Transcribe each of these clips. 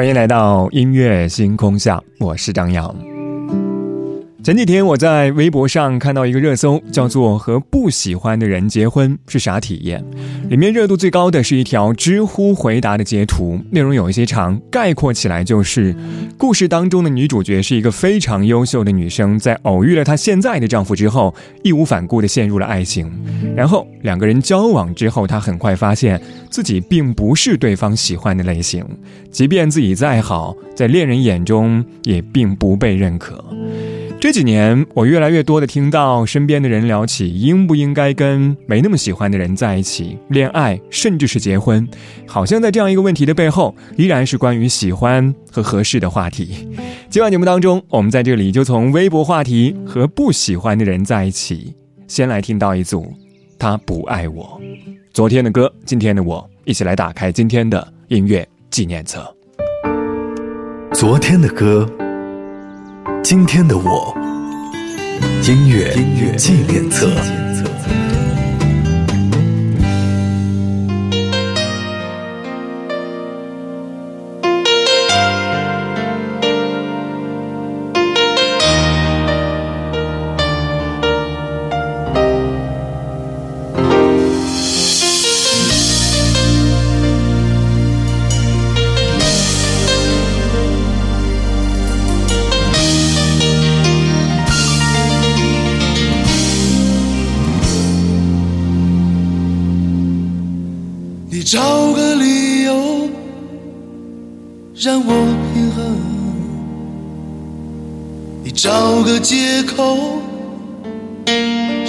欢迎来到音乐星空下，我是张扬。前几天我在微博上看到一个热搜，叫做“和不喜欢的人结婚是啥体验”。里面热度最高的是一条知乎回答的截图，内容有一些长，概括起来就是：故事当中的女主角是一个非常优秀的女生，在偶遇了她现在的丈夫之后，义无反顾地陷入了爱情。然后两个人交往之后，她很快发现自己并不是对方喜欢的类型，即便自己再好，在恋人眼中也并不被认可。这几年，我越来越多的听到身边的人聊起应不应该跟没那么喜欢的人在一起恋爱，甚至是结婚。好像在这样一个问题的背后，依然是关于喜欢和合适的话题。今晚节目当中，我们在这里就从微博话题和不喜欢的人在一起，先来听到一组他不爱我。昨天的歌，今天的我，一起来打开今天的音乐纪念册。昨天的歌。今天的我，音乐纪念册。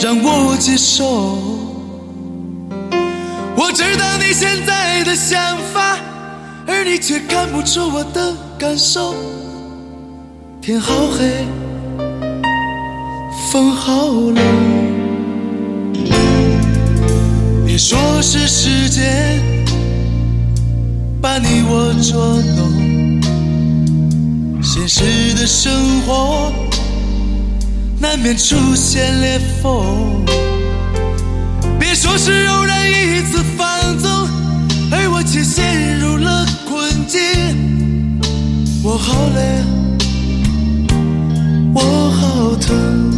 让我接受。我知道你现在的想法，而你却看不出我的感受。天好黑，风好冷。别说是时间把你我捉弄，现实的生活难免出现裂缝。别说是偶然一次放纵，而我却陷入了困境。我好累，我好疼。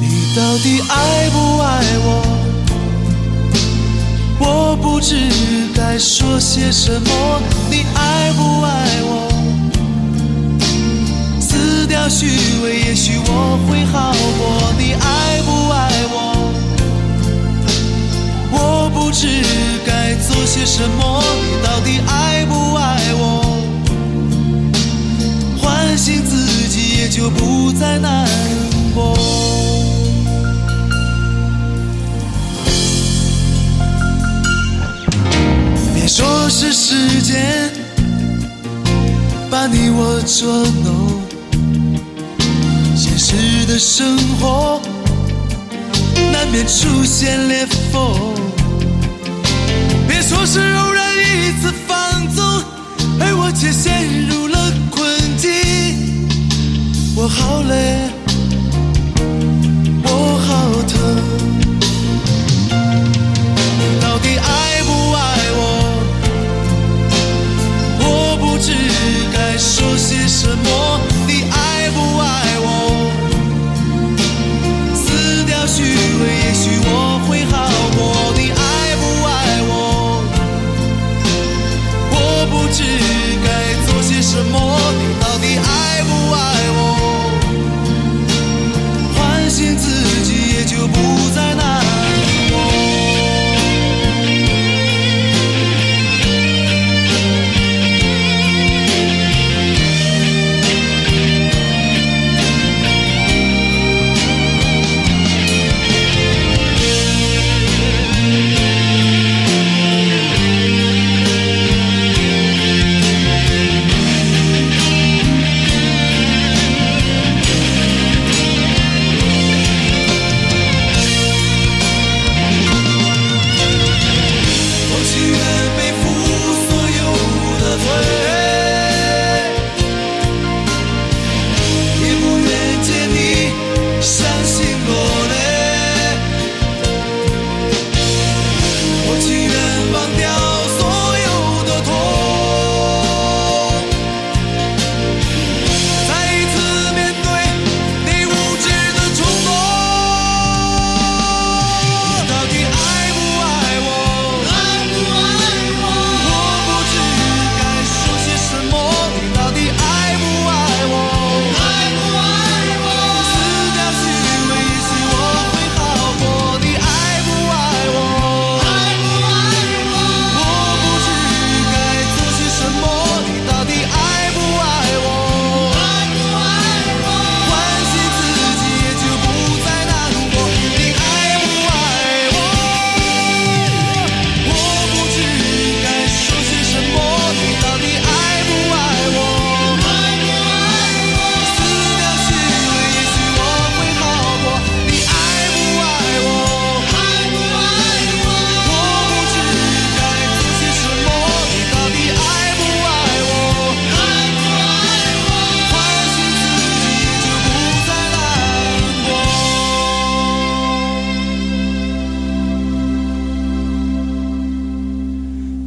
你到底爱不爱我？我不知该说些什么，你爱不虚伪，也许我会好过。你爱不爱我？我不知该做些什么，你到底爱不爱我？唤醒自己，也就不再难过。别说是时间把你我捉弄，实的生活难免出现裂缝。别说是偶然一次放纵，而我却陷入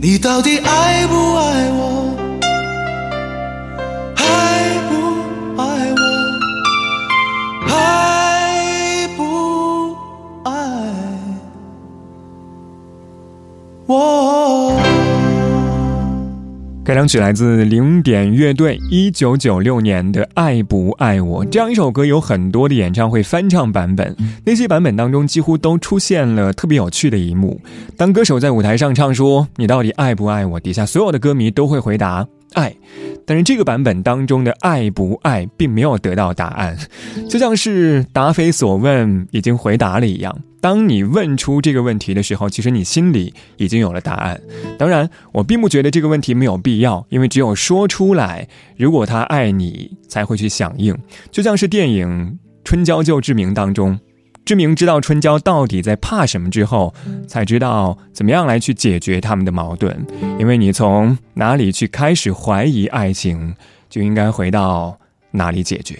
你到底爱不爱我？开场曲来自零点乐队一九九六年的《爱不爱我》这样一首歌，有很多的演唱会翻唱版本。那些版本当中，几乎都出现了特别有趣的一幕：当歌手在舞台上唱说“你到底爱不爱我”，底下所有的歌迷都会回答“爱”。但是这个版本当中的“爱不爱”并没有得到答案，就像是答非所问已经回答了一样。当你问出这个问题的时候，其实你心里已经有了答案。当然，我并不觉得这个问题没有必要，因为只有说出来，如果他爱你，才会去响应。就像是电影《春娇救志明》当中，志明知道春娇到底在怕什么之后，才知道怎么样来去解决他们的矛盾。因为你从哪里去开始怀疑爱情，就应该回到哪里解决。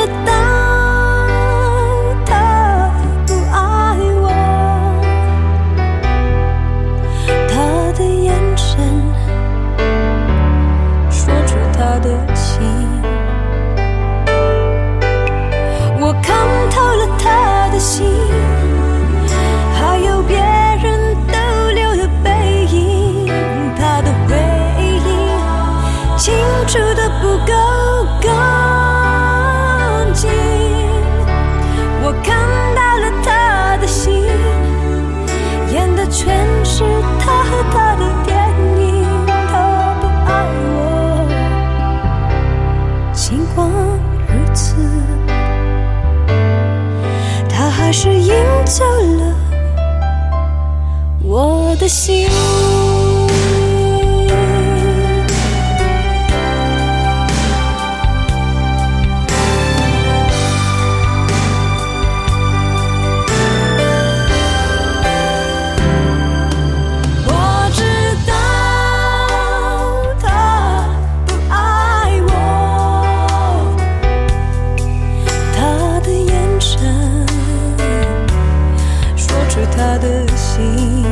心，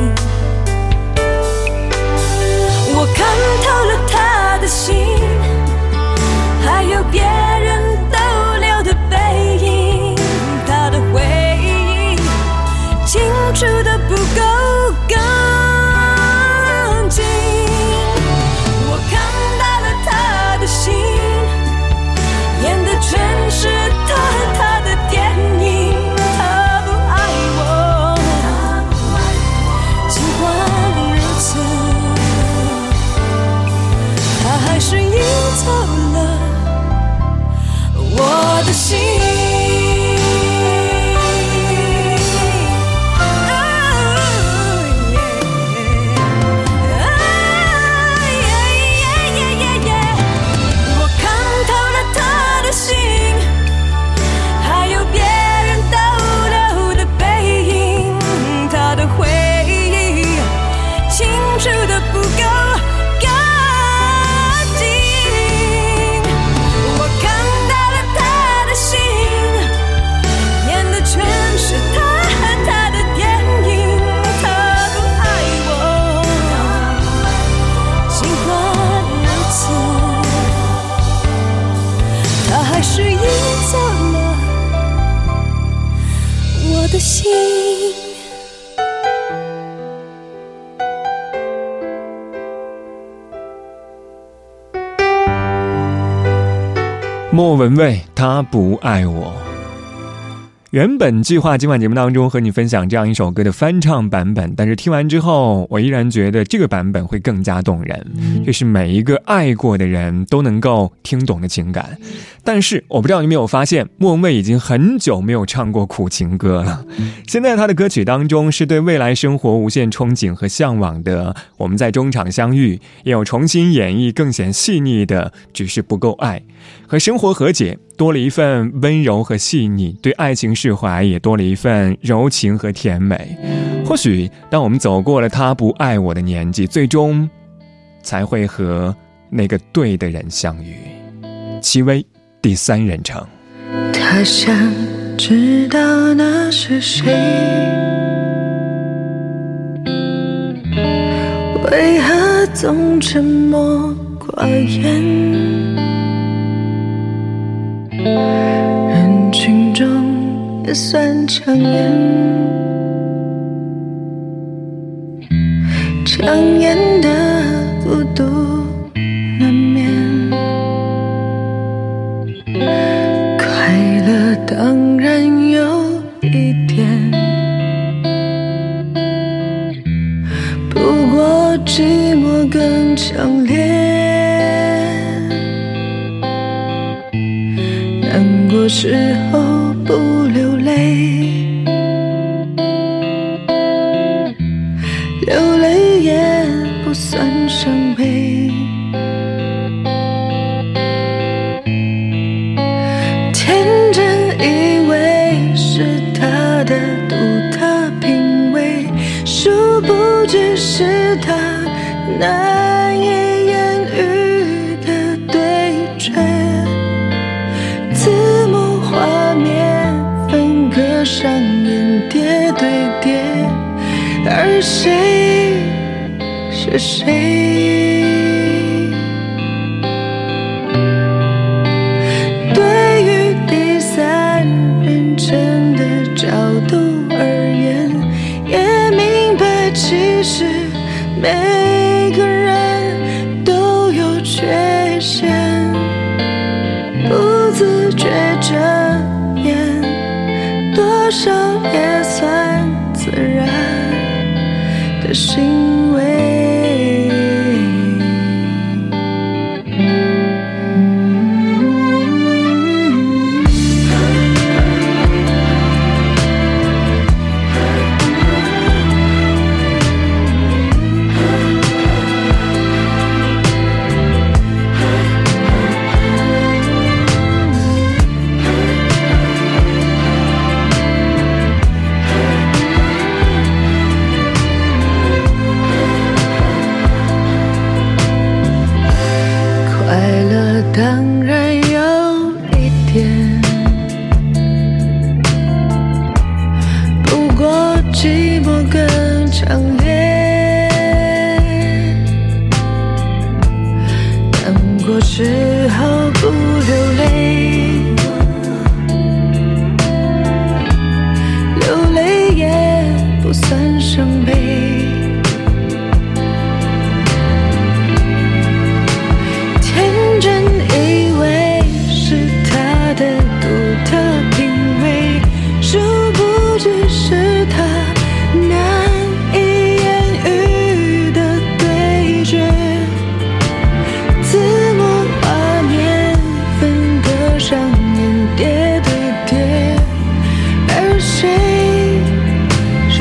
我看透了他的心，还有别人逗留的背影，他的回忆，清除的不够。莫文蔚，他不爱我。原本计划今晚节目当中和你分享这样一首歌的翻唱版本，但是听完之后，我依然觉得这个版本会更加动人。这是每一个爱过的人都能够听懂的情感。但是我不知道你有没有发现，莫文蔚已经很久没有唱过苦情歌了。现在他的歌曲当中是对未来生活无限憧憬和向往的。我们在中场相遇，也有重新演绎更显细腻的，只是不够爱，和生活和解，多了一份温柔和细腻；对爱情释怀，也多了一份柔情和甜美。或许，当我们走过了他不爱我的年纪，最终才会和那个对的人相遇。戚薇，第三人称。他想知道那是谁，为何总沉默寡言？人群中也算抢眼，抢眼的孤独难免，快乐。当然有一点，不过寂寞更强时候不流泪流泪也不算伤悲。天真以为是他的独特品味殊不知是他难是谁？对于第三人称的角度而言也明白其实每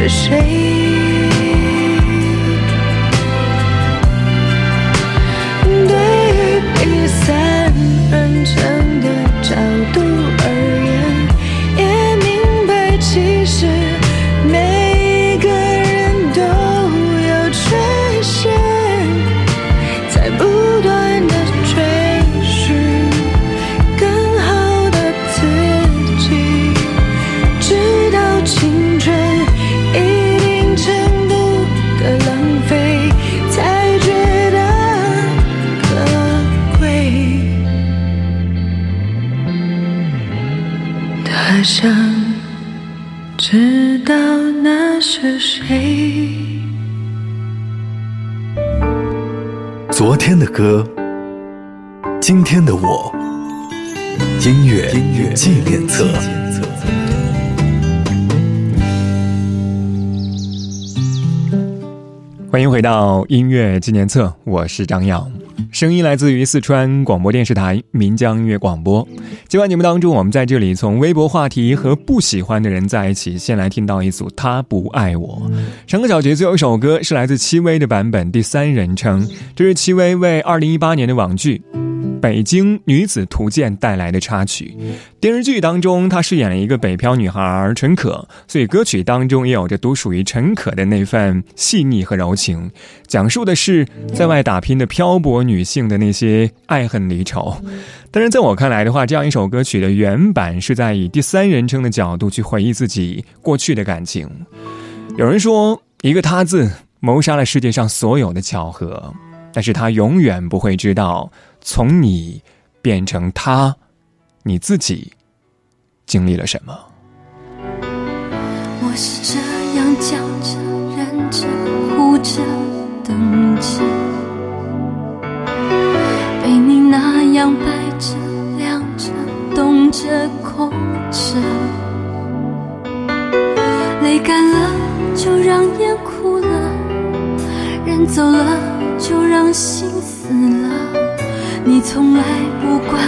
谁谁。昨天的歌，今天的我，音乐纪念册。欢迎回到音乐纪念册，我是张耀。声音来自于四川广播电视台岷江音乐广播。今晚节目当中，我们在这里从微博话题和不喜欢的人在一起，先来听到一组《他不爱我》。陈个小节最后一首歌是来自戚薇的版本，第三人称，这是戚薇为二零一八年的网剧。《北京女子图鉴》带来的插曲，电视剧当中她饰演了一个北漂女孩陈可，所以歌曲当中也有着独属于陈可的那份细腻和柔情，讲述的是在外打拼的漂泊女性的那些爱恨离愁。但是在我看来的话，这样一首歌曲的原版是在以第三人称的角度去回忆自己过去的感情。有人说，一个“他”字谋杀了世界上所有的巧合，但是他永远不会知道。从你变成他，你自己经历了什么？我是这样叫着、忍着、哭着、等着，被你那样摆着、晾着、冻着、空着，泪干了就让眼哭了，人走了就让心死了。你从来不管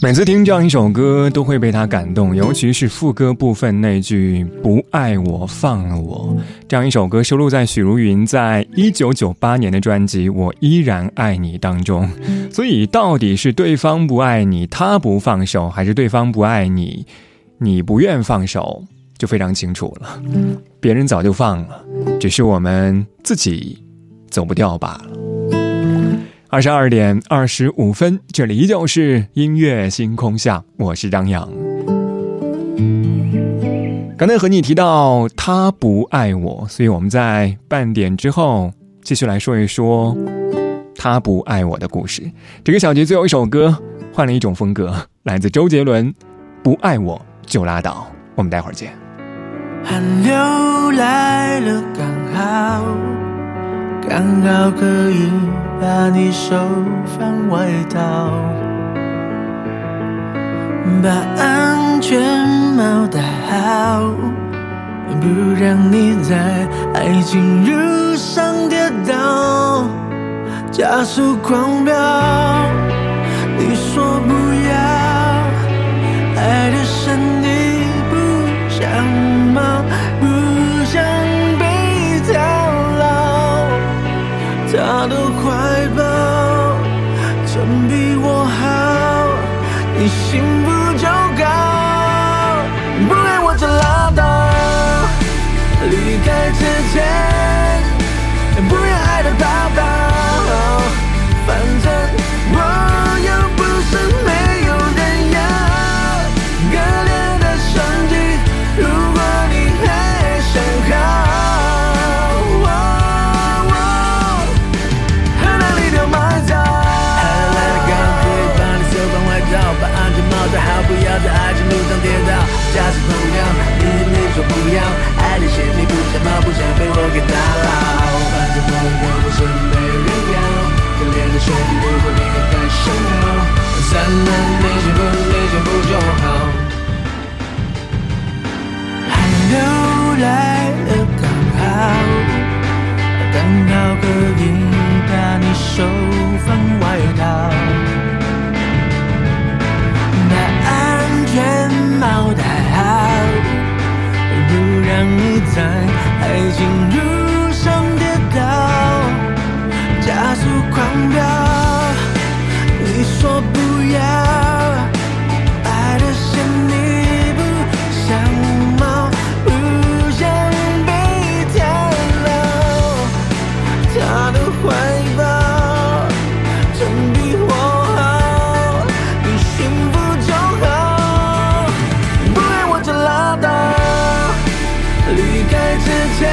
每次听这样一首歌，都会被他感动，尤其是副歌部分那句“不爱我，放了我”。这样一首歌收录在许茹芸在一九九八年的专辑《我依然爱你》当中。所以，到底是对方不爱你，他不放手，还是对方不爱你，你不愿放手，就非常清楚了。别人早就放了，只是我们自己走不掉罢了。二十二点二十五分，这里依旧是音乐星空下，我是张扬。刚才和你提到他不爱我，所以我们在半点之后继续来说一说他不爱我的故事。这个小节最后一首歌换了一种风格，来自周杰伦，《不爱我就拉倒》。我们待会儿见。寒流来了，刚好，刚好可以。把你手放外套，把安全帽戴好，不让你在爱情路上跌倒，加速狂飙。你说不要，爱的深比我好，你信不？Thousand 前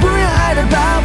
不要爱的抱